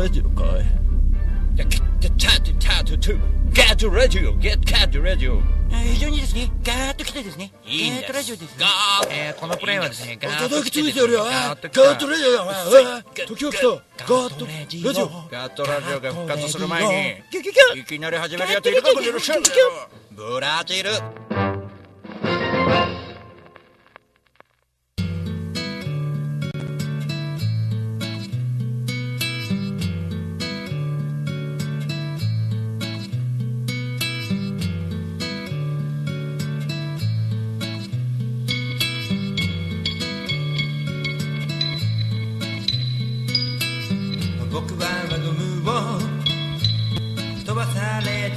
ラジオかいゲットラジオゲットラジオ非常にですねガーッと来てですねいいんですガーッとラジオですねガーッこのプレイはですねガーッと来てですねガーッとラジオだお前おい時が来たガーットラジオガットラジオが復活する前にいきなり始めるやついるかこの野郎ブラジル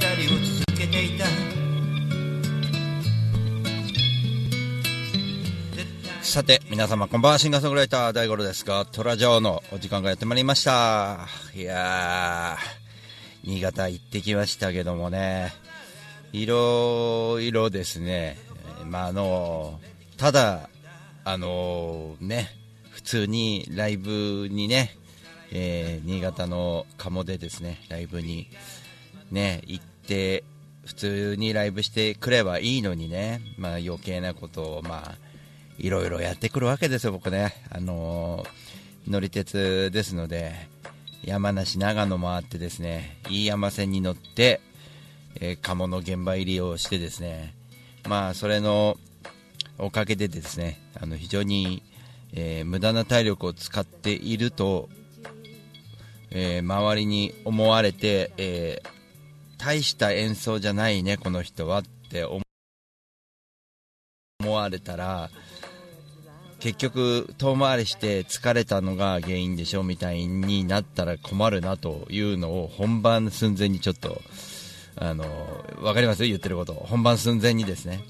されたりを続けていた。さて皆様こんばんは。シンガーソングライター大五郎ですがトラジオのお時間がやってまいりました。いやー新潟行ってきましたけどもね。いろいろですね。まああのただあのね普通にライブにね、えー新潟の鴨でですねライブにね行って普通にライブしてくればいいのにね、まあ、余計なことをまあいろいろやってくるわけですよ、僕ね、あのー乗り鉄ですので山梨、長野もあってですね飯山線に乗って、えー鴨の現場入りをしてですねまあそれのおかげでですねあの非常に、えー無駄な体力を使っていると、えー周りに思われて、えー大した演奏じゃないね、この人はって思われたら結局、遠回りして疲れたのが原因でしょみたいになったら困るなというのを本番寸前にちょっとあの分かります？言ってること。本番寸前にですね。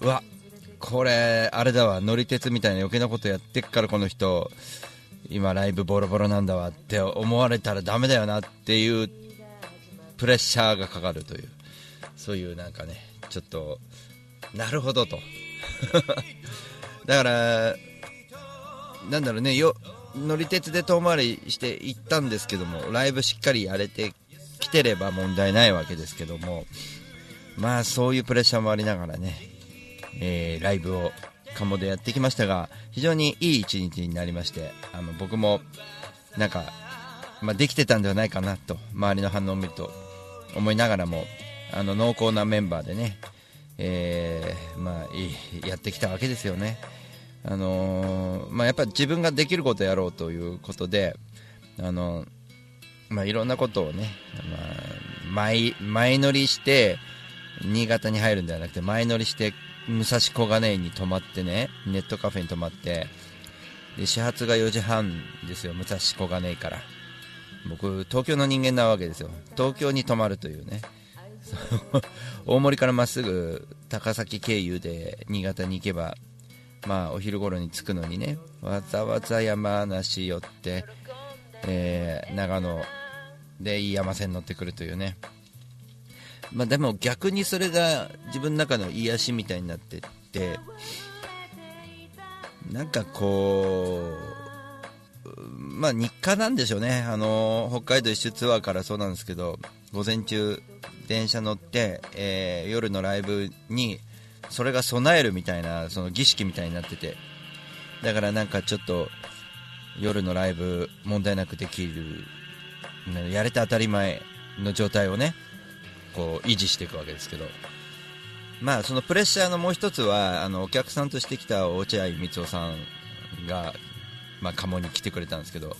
うわこれ、あれだわ乗り鉄みたいな余計なことやってっからこの人今、ライブボロボロなんだわって思われたらダメだよなっていうプレッシャーがかかるというそういうなんかねちょっとなるほどと。だからなんだろうねよ乗り鉄で遠回りして行ったんですけどもライブしっかりやれてきてれば問題ないわけですけどもまあそういうプレッシャーもありながらね、えーライブを鴨でやってきましたが非常にいい一日になりましてあの僕もなんか、まあ、できてたんではないかなと周りの反応を見ると思いながらもあの濃厚なメンバーでね、えーまあ、いいやってきたわけですよね。あのーまあ、やっぱり自分ができることやろうということで、あのまあ、いろんなことをね、まあ、前前乗りして新潟に入るんではなくて前乗りして武蔵小金井に泊まってねネットカフェに泊まってで始発が4時半ですよ武蔵小金井から僕東京の人間なわけですよ。東京に泊まるというね。大森からまっすぐ高崎経由で新潟に行けばまあお昼頃に着くのにねわざわざ山梨寄って、えー長野で飯山線乗ってくるというね。まあでも逆にそれが自分の中の癒しみたいになってってなんかこうまあ日課なんでしょうね。あの北海道一周ツアーからそうなんですけど午前中電車乗って、えー夜のライブにそれが備えるみたいなその儀式みたいになってて。だからなんかちょっと夜のライブ問題なくできるやれて当たり前の状態をねこう維持していくわけですけど。まあそのプレッシャーのもう一つはあのお客さんとして来た落合光雄さんがまあ鴨に来てくれたんですけど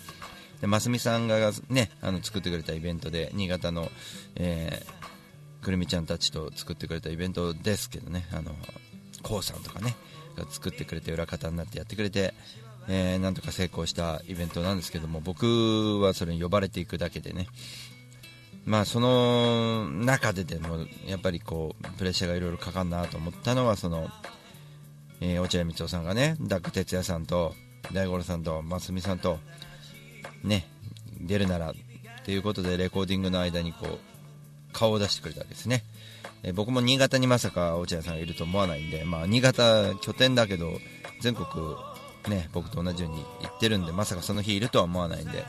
でますみさんがねあの作ってくれたイベントで新潟の、えーくるみちゃんたちと作ってくれたイベントですけどねあのこうさんとかねが作ってくれて裏方になってやってくれて、えーなんとか成功したイベントなんですけども僕はそれに呼ばれていくだけでねまあその中ででもやっぱりこうプレッシャーがいろいろかかるなと思ったのはその、えー落合光雄さんがねダック哲也さんと大五郎さんとますみさんとね出るならということでレコーディングの間にこう顔を出してくれたわけですね、え僕も新潟にまさか落合さんがいると思わないんで、まあ、新潟拠点だけど全国ね僕と同じように行ってるんでまさかその日いるとは思わないんで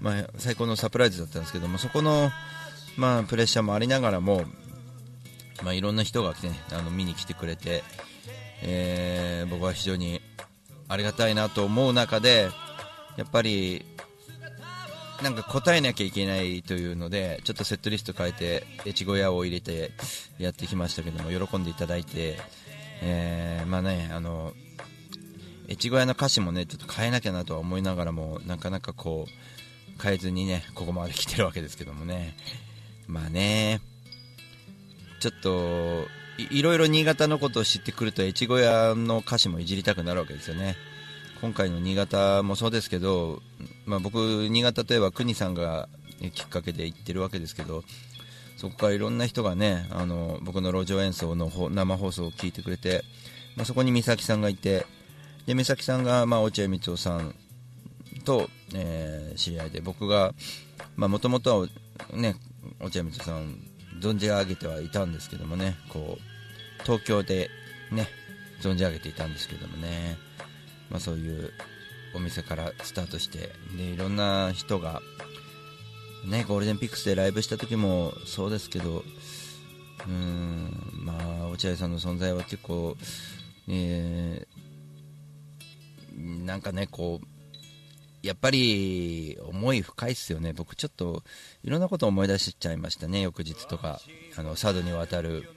まあ、最高のサプライズだったんですけどもそこの、まあ、プレッシャーもありながらも、まあ、いろんな人が、ね、あの見に来てくれて、えー僕は非常にありがたいなと思う中でやっぱりなんか答えなきゃいけないというのでちょっとセットリスト変えて越後屋を入れてやってきましたけども喜んでいただいて、えーまあねあの越後屋の歌詞もねちょっと変えなきゃなとは思いながらもなかなかこう変えずにねここまで来てるわけですけどもね。まあねちょっといろいろ新潟のことを知ってくると越後屋の歌詞もいじりたくなるわけですよね。今回の新潟もそうですけど、まあ、僕、新潟といえば国さんがきっかけで行ってるわけですけどそこからいろんな人がねあの僕の路上演奏の生放送を聞いてくれて、まあ、そこに美咲さんがいてで美咲さんが、まあ、落合光雄さんと、えー知り合いで僕がもともとは、ね、落合光雄さん存じ上げてはいたんですけどもねこう東京で、ね、存じ上げていたんですけどもね、まあ、そういうお店からスタートしてでいろんな人が、ね、ゴールデンピックスでライブした時もそうですけどうーん、まあ、落合さんの存在は結構、えーなんかねこうやっぱり思い深いですよね、僕ちょっといろんなことを思い出しちゃいましたね、翌日とか、あの佐渡に渡る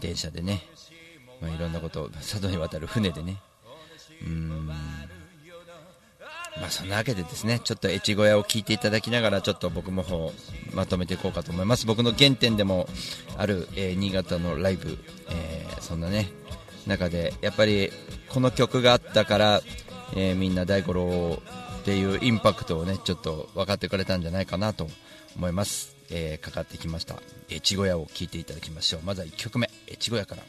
電車でね、まあ、いろんなことを、佐渡に渡る船でね、うん、まあそんなわけでですね、ちょっと越後屋を聞いていただきながら、ちょっと僕も方まとめていこうかと思います、僕の原点でもある、えー新潟のライブ、えーそんなね、中で、やっぱりこの曲があったから、えーみんな大五郎っていうインパクトをねちょっと分かってくれたんじゃないかなと思います、えーかかってきました。越後屋を聴いていただきましょう。まずは1曲目。越後屋から。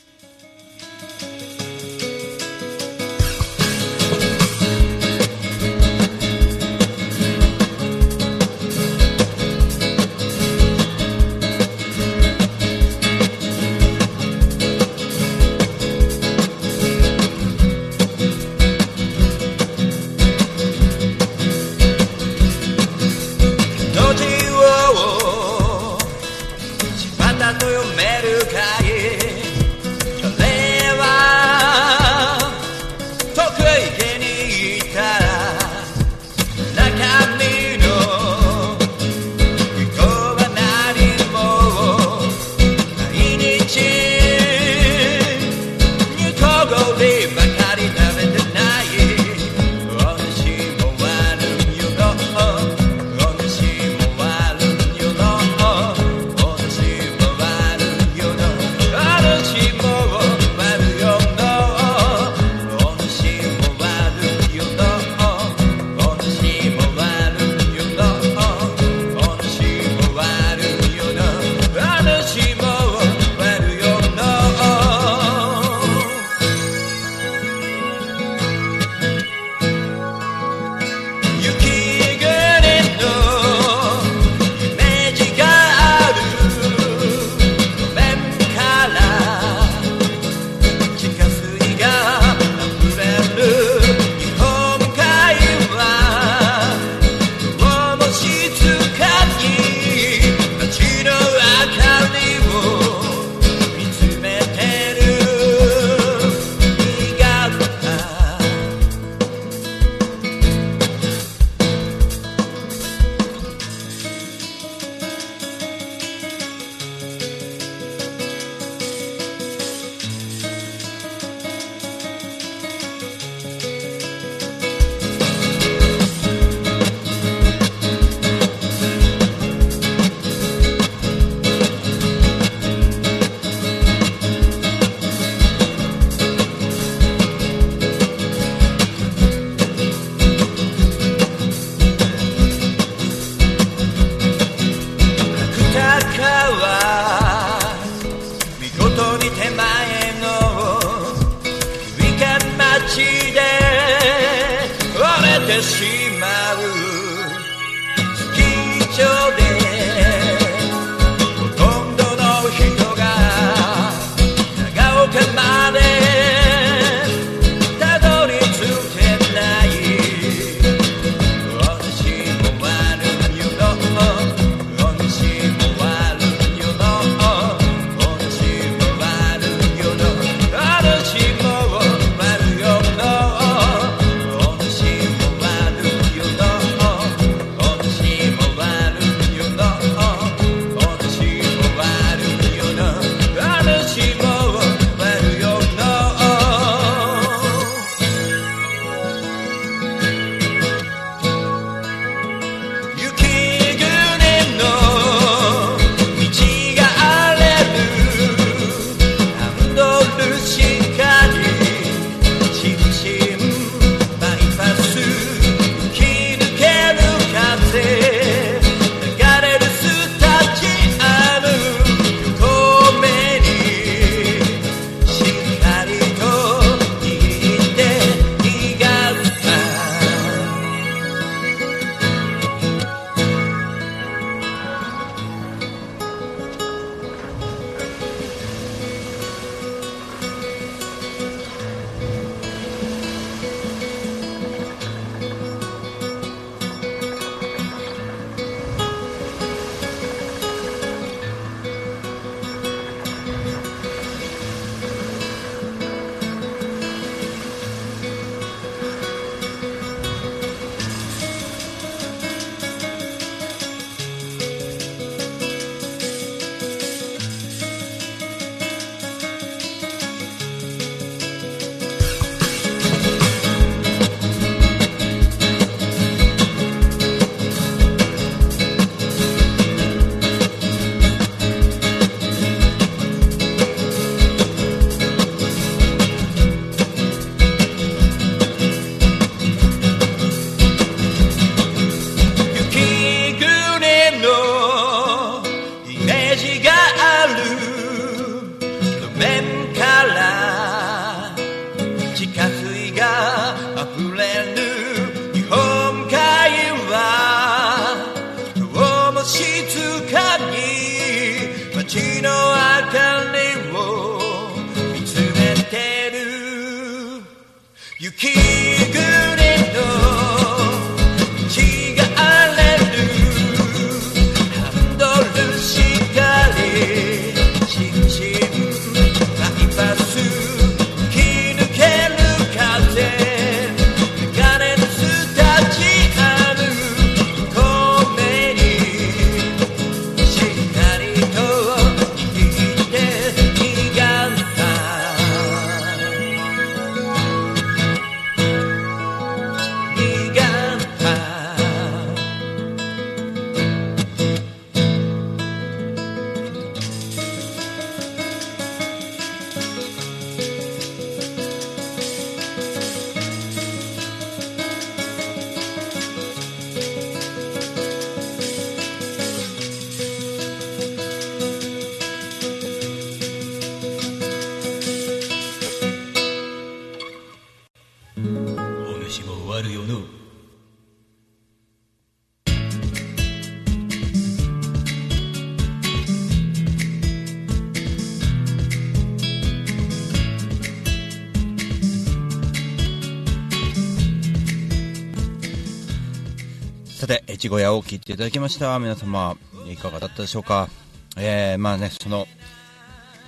さて、越後屋を聞いていただきました。皆様、いかがだったでしょうか？えー、まあね、その、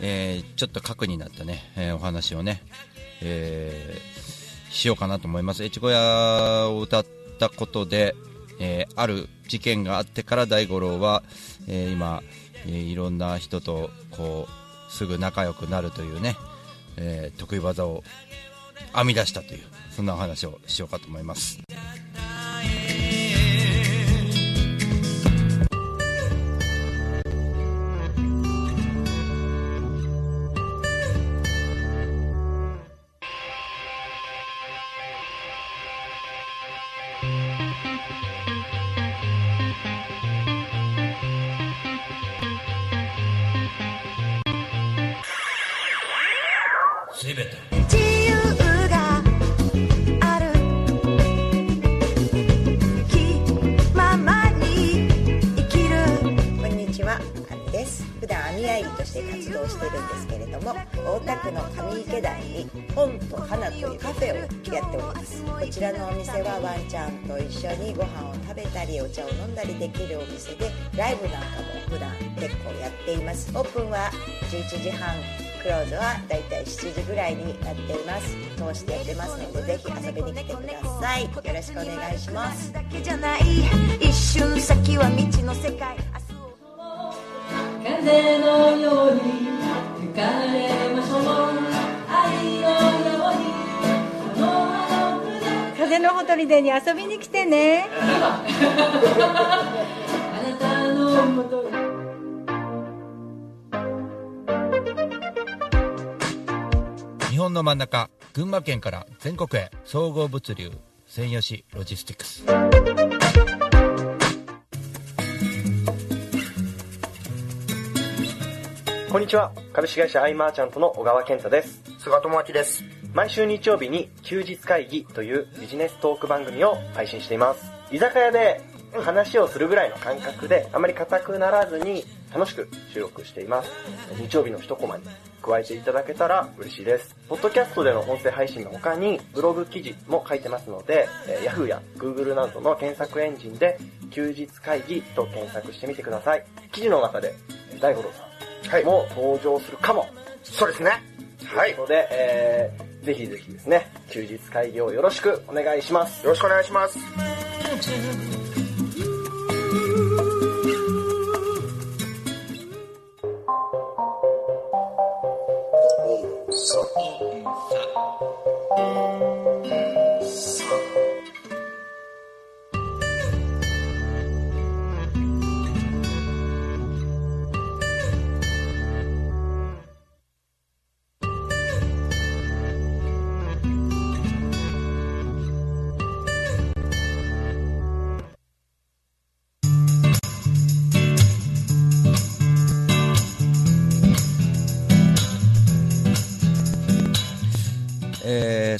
えー、ちょっと核になったね、えーお話をね、えー、しようかなと思います。越後屋を歌ったことで、えーある事件があってから大五郎は、えー今、えーいろんな人と、こう、すぐ仲良くなるというね、えー得意技を編み出したという、そんなお話をしようかと思いま。す普段網あいとして活動してるんですけれども、大田区の上池台に本と花というカフェをやっております。こちらのお店はワンちゃんと一緒にご飯を食べたりお茶を飲んだりできるお店で、ライブなんかも普段結構やっています。オープンは11時半。クローズはだいたい7時ぐらいになっています通してやってますのでぜひ遊びに来てくださいよろしくお願いします一瞬先は未知の世界風のように吹かれましょう。愛のようにこの葉の風のほとりでに遊びに来てね。あなたのもとに日本の真ん中群馬県から全国へ総合物流専用紙ロジスティックス。こんにちは。株式会社アイマーチャントの小川健太です。菅智明です。毎週日曜日に休日会議というビジネストーク番組を配信しています。居酒屋で話をするぐらいの感覚で、あまり硬くならずに楽しく収録しています。日曜日の一コマに加えていただけたら嬉しいです。ポッドキャストでの音声配信の他に、ブログ記事も書いてますので、えー Yahoo や Google などの検索エンジンで、休日会議と検索してみてください。記事の中で、えー大五郎さん。も登場するかも。そうですね。はい。ということで、えー、ぜひぜひですね、休日会議をよろしくお願いします。よろしくお願いします。えー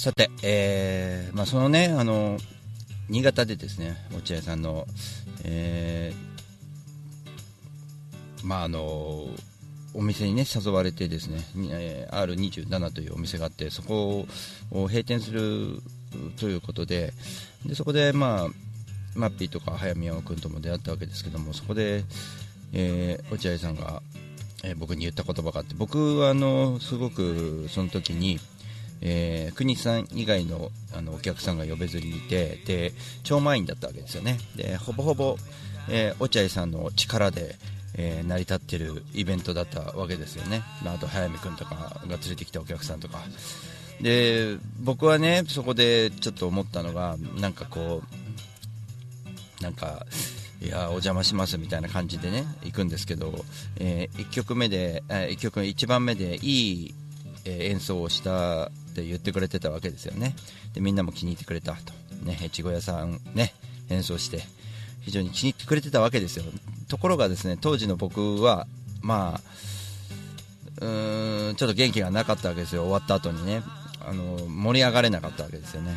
さて、えーまあ、そのね、あの、新潟でですね、落合さんの、えーまあ、あの、お店にね誘われてですね、え R27 というお店があってそこを閉店するということででそこで、まあ、マッピーとか早見山君とも出会ったわけですけどもそこで、えー落合さんが、えー僕に言った言葉があって僕はあのすごくその時に、えー国さん以外のあのお客さんが呼べずにいてで超満員だったわけですよね。でほぼほぼ、えー落合さんの力で、えー成り立ってるイベントだったわけですよね、まあ、あと早見君とかが連れてきたお客さんとか。で僕はねそこでちょっと思ったのがなんかこうなんかいやお邪魔しますみたいな感じでね行くんですけど、え1曲目で、え1曲目1番目でいい、え演奏をしたって言ってくれてたわけですよね。でみんなも気に入ってくれたと。ね越後屋さんね演奏して非常に気に入ってくれてたわけですよ。ところがですね当時の僕はまあうーんちょっと元気がなかったわけですよ。終わった後にねあの盛り上がれなかったわけですよね。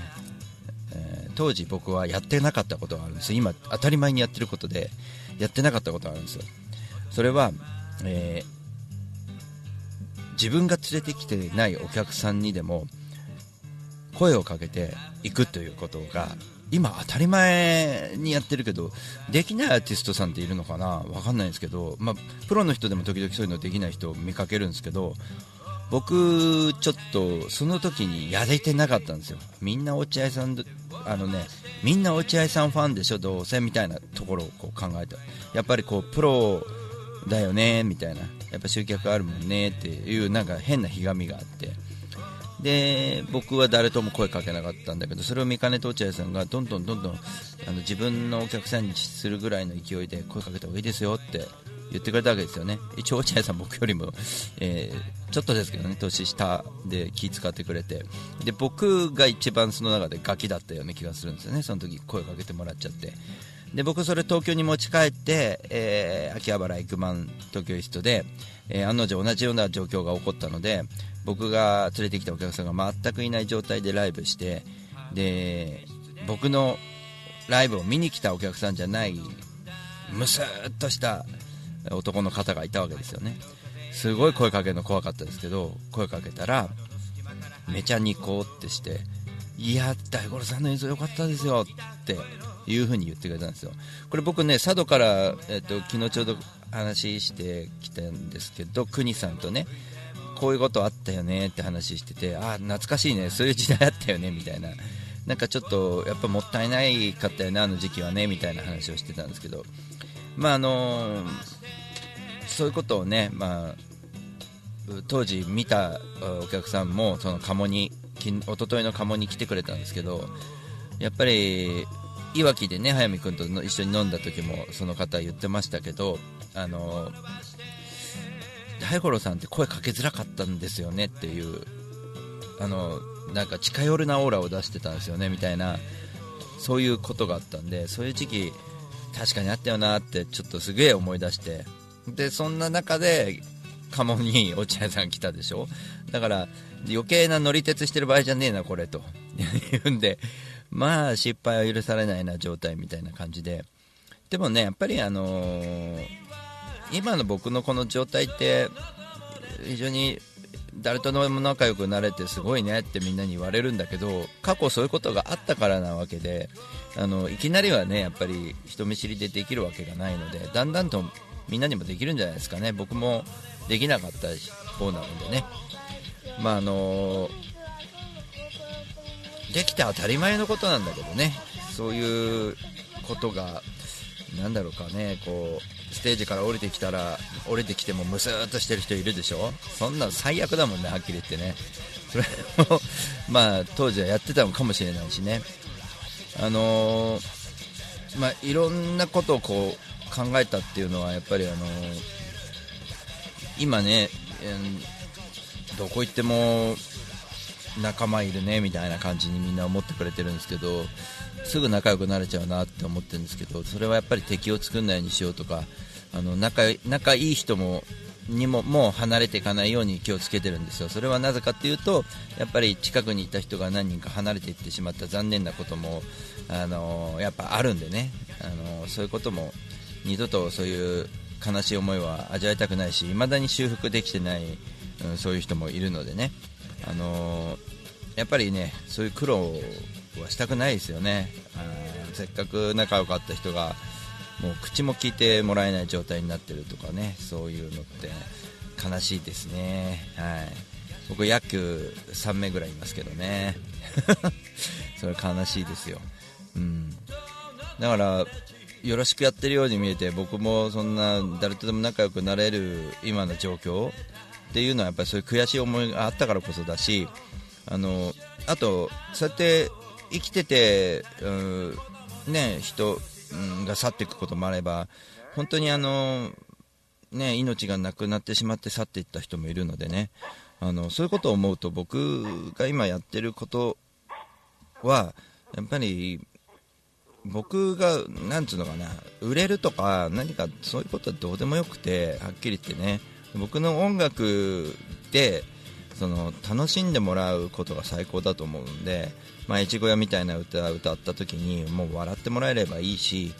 えー当時僕はやってなかったことがあるんです今当たり前にやってることでやってなかったことがあるんですよ。それは、えー自分が連れてきてないお客さんにでも声をかけていくということが今当たり前にやってるけどできないアーティストさんっているのかな？わかんないんですけど、まあ、プロの人でも時々そういうのできない人を見かけるんですけど僕、ちょっとその時にやれてなかったんですよ、みんな落合さんあのねみんな落合さんファンでしょ、どうせ？みたいなところをこう考えて。やっぱりこうプロだよね？みたいな、やっぱ集客あるもんねっていうなんか変なひがみがあって。で僕は誰とも声かけなかったんだけどそれを見かねと落合さんがどんどんどんどんあの自分のお客さんにするぐらいの勢いで声かけた方がいいですよって言ってくれたわけですよね。一応落合さん僕よりも、えーちょっとですけどね年下で気使ってくれて。で僕が一番その中でガキだったような気がするんですよね。その時声かけてもらっちゃって。で僕それ東京に持ち帰って、えー秋葉原エクマン東京イストで、えー案の定同じような状況が起こったので僕が連れてきたお客さんが全くいない状態でライブしてで僕のライブを見に来たお客さんじゃないむすっとした男の方がいたわけですよね。すごい声かけるの怖かったですけど声かけたらめちゃニコってしていや大五郎さんの演奏良かったですよっていう風に言ってくれたんですよ。これ僕ね佐渡から、えっと昨日ちょうど話してきたんですけど国さんとねこういうことあったよねって話しててああ懐かしいねそういう時代あったよねみたいな。なんかちょっとやっぱもったいないかったよねあの時期はねみたいな話をしてたんですけど。まああのそういうことをね、まあ、当時見たお客さんもその鴨に一昨日の鴨に来てくれたんですけどやっぱりいわきでね早見君と一緒に飲んだ時もその方言ってましたけどあの大五郎さんって声かけづらかったんですよねっていうあのなんか近寄るなオーラを出してたんですよねみたいなそういうことがあったんでそういう時期確かにあったよなってちょっとすげえ思い出してでそんな中で鴨に落合さん来たでしょ？だから余計な乗り鉄してる場合じゃねえなこれと。言うんでまあ失敗は許されないな状態みたいな感じで。でもねやっぱりあのー今の僕のこの状態って非常に誰とでも仲良くなれてすごいねってみんなに言われるんだけど過去そういうことがあったからなわけであのいきなりはねやっぱり人見知りでできるわけがないのでだんだんとみんなにもできるんじゃないですかね。僕もできなかった方なのでね。まああのできて当たり前のことなんだけどね。そういうことがなんだろうかね。こうステージから降りてきたら降りてきてもムスーっとしてる人いるでしょ？そんなの最悪だもんねはっきり言ってね。それも まあ当時はやってたのかもしれないしね。あのーまあいろんなことをこう考えたっていうのはやっぱりあのー今ね、えーどこ行っても仲間いるねみたいな感じにみんな思ってくれてるんですけどすぐ仲良くなれちゃうなって思ってるんですけどそれはやっぱり敵を作んないようにしようとかあの仲仲いい人もにももう離れていかないように気をつけてるんですよ。それはなぜかっていうとやっぱり近くにいた人が何人か離れていってしまった残念なこともあのやっぱあるんでね。あのそういうことも二度とそういう悲しい思いは味わいたくないし未だに修復できてない、うん、そういう人もいるのでね、あのやっぱりねそういう苦労はしたくないですよね。あーせっかく仲良かった人がもう口も聞いてもらえない状態になってるとかねそういうのって悲しいですね。はい。僕野球3名ぐらいいますけどね。それ悲しいですよ。うん。だからよろしくやってるように見えて僕もそんな誰とでも仲良くなれる今の状況っていうのはやっぱりそういう悔しい思いがあったからこそだしあのあとそうやって生きてて、うんね、人うんが去っていくこともあれば本当にあの、ね、命がなくなってしまって去っていった人もいるのでね。あのそういうことを思うと僕が今やってることはやっぱり僕が、なんつうのかな、売れるとか、何かそういうことはどうでもよくて、はっきり言ってね、僕の音楽で、その楽しんでもらうことが最高だと思うんで、まあ、越後屋みたいな歌歌った時にもう笑ってもらえればいいし、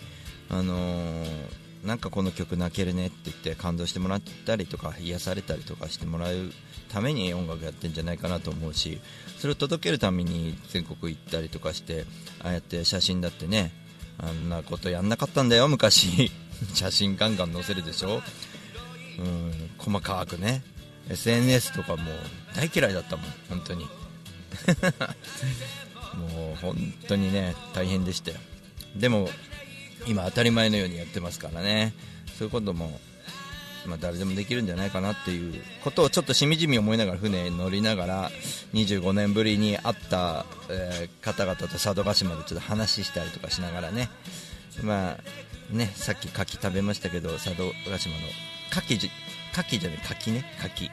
あのーなんかこの曲泣けるねって言って感動してもらったりとか癒されたりとかしてもらうために音楽やってんじゃないかなと思うしそれを届けるために全国行ったりとかしてああやって写真だってねあんなことやんなかったんだよ昔。写真ガンガン載せるでしょ。うん細かくね。SNS とかも大嫌いだったもん本当に。もう本当にね大変でしたよ。でも今当たり前のようにやってますからね。そういうことも、まあ、誰でもできるんじゃないかなっていうことをちょっとしみじみ思いながら船に乗りながら25年ぶりに会った、えー方々と佐渡島でちょっと話したりとかしながらね。まあねさっき牡蠣食べましたけど佐渡島の牡蠣じ牡蠣じゃない柿ね。柿。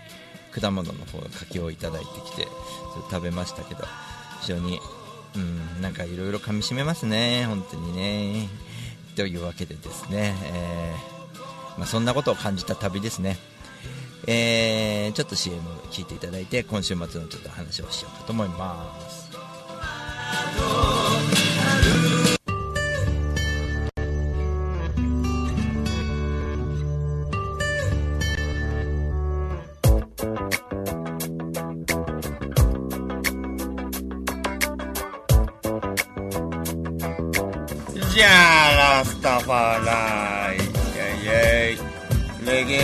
果物の方の柿をいただいてきてそれ食べましたけど非常にうんなんかいろいろ噛み締めますね。本当にね。というわけでですね、えーまあ、そんなことを感じた旅ですね。えーちょっと CM 聞いていただいて今週末のちょっと話をしようかと思います。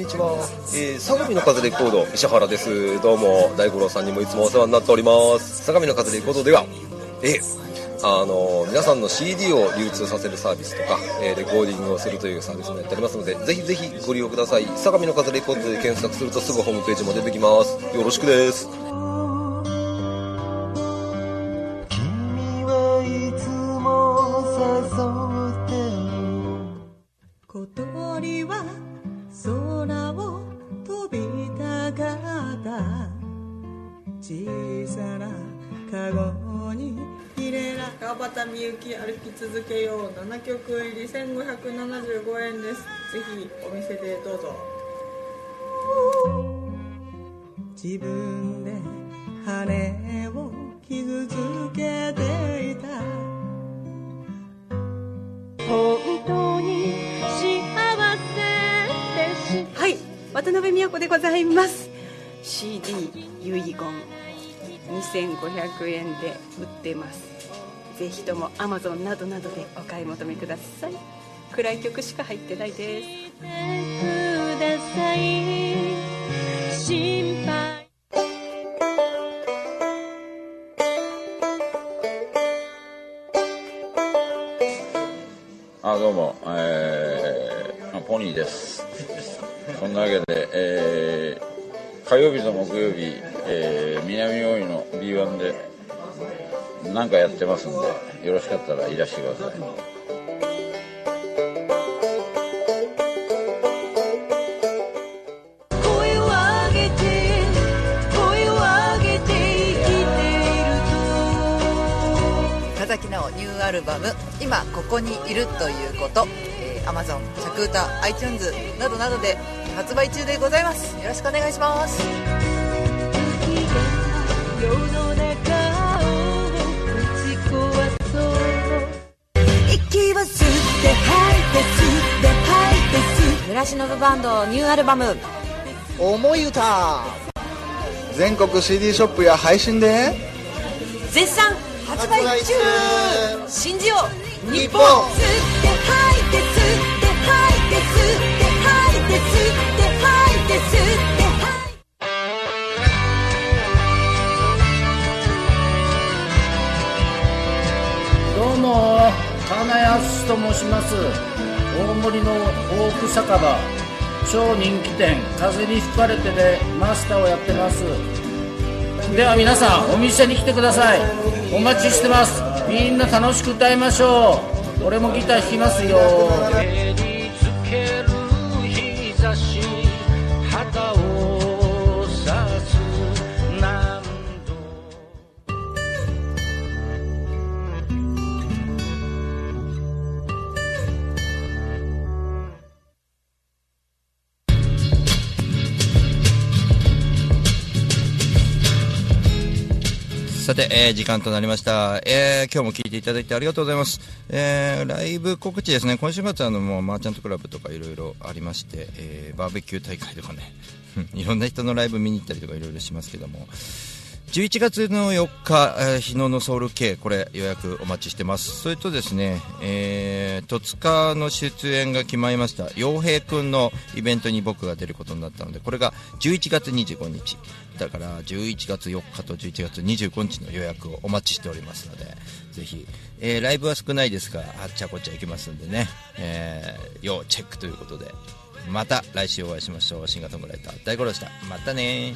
にちは、えー、相模の風レコード石原です。どうも大五郎さんにもいつもお世話になっております。相模の風レコードではえーあの皆さんの CD を流通させるサービスとか、えーレコーディングをするというサービスもやっておりますのでぜひぜひご利用ください。相模の風レコードで検索するとすぐホームページも出てきます。よろしくです。った。小さなカゴに入れら川端みゆき歩き続けよう。7曲入り1575円です。ぜひお店でどうぞ。自分で羽を傷つけていた。渡辺美和子でございます。CD 遺言2500円で売ってます。ぜひとも Amazon などなどでお買い求めください。暗い曲しか入ってないです。心配。あどうも、えー、あポニーですそんなわけで、えー、火曜日と木曜日、えー、南大井の B1 で何かやってますんでよろしかったらいらしてください。ニューアルバム「今ここにいるということ」えー、Amazon 着歌 iTunes などなどで発売中でございます。よろしくお願いします。息を吸って吐いて吸って吐いて吸って村忍バンドニューアルバム「思い歌」全国 CD ショップや配信で。絶賛。発売中。信じよう日本金安と申します。大森の大奥酒場。超人気店。風に吹かれてでマスターをやってます。では皆さんお店に来てください。お待ちしてます。みんな楽しく歌いましょう。俺もギター弾きますよ。さて、えー時間となりました。えー今日も聞いていただいてありがとうございます。えーライブ告知ですね。今週末あの、もう、マーチャントクラブとかいろいろありまして、えーバーベキュー大会とかね、いろんな人のライブ見に行ったりとかいろいろしますけども、11月の4日、えー日野のソウル系、これ予約お待ちしてます。それとですね、えー、戸塚の出演が決まりました。洋平くんのイベントに僕が出ることになったので、これが11月25日。ったから11月4日と11月25日の予約をお待ちしておりますのでぜひ、えー、ライブは少ないですがあっちゃこっちゃ行きますんでね、えー、要チェックということでまた来週お会いしましょう。シンガーソングライター大五郎でした。またね